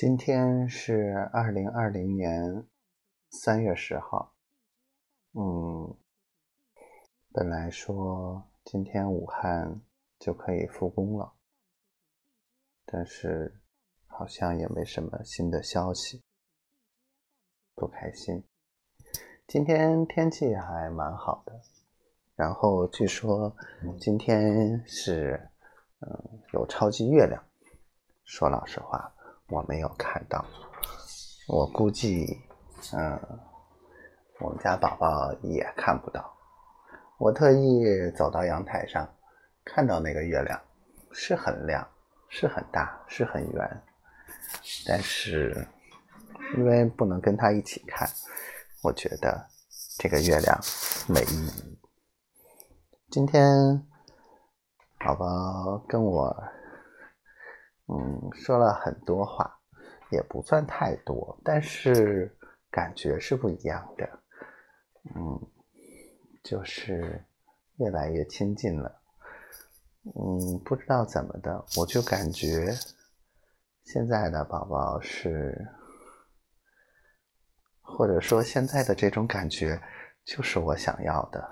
今天是二零二零年三月十号。嗯，本来说今天武汉就可以复工了，但是好像也没什么新的消息，不开心。今天天气还蛮好的，然后据说今天是嗯有超级月亮。说老实话。我没有看到，我估计，嗯，我们家宝宝也看不到。我特意走到阳台上，看到那个月亮是很亮，是很大，是很圆，但是因为不能跟他一起看，我觉得这个月亮没意义。今天宝宝跟我。嗯，说了很多话，也不算太多，但是感觉是不一样的。嗯，就是越来越亲近了。嗯，不知道怎么的，我就感觉现在的宝宝是，或者说现在的这种感觉就是我想要的。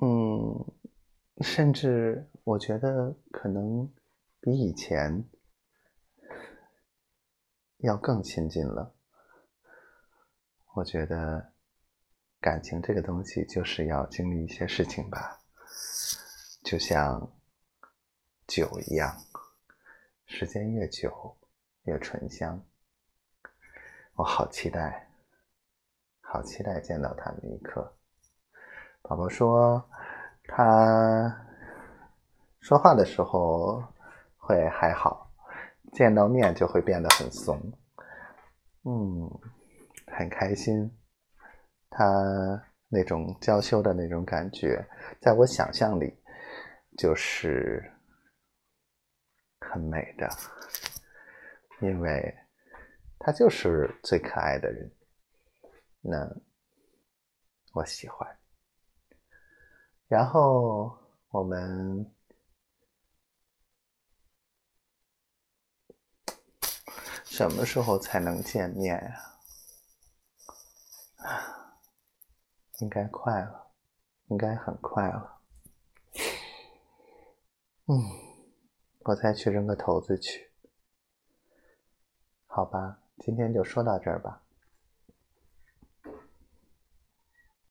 嗯。甚至我觉得可能比以前要更亲近了。我觉得感情这个东西就是要经历一些事情吧，就像酒一样，时间越久越醇香。我好期待，好期待见到他那一刻。宝宝说。他说话的时候会还好，见到面就会变得很怂。嗯，很开心。他那种娇羞的那种感觉，在我想象里就是很美的，因为他就是最可爱的人。那我喜欢。然后我们什么时候才能见面呀？应该快了，应该很快了。嗯，我再去扔个骰子去。好吧，今天就说到这儿吧。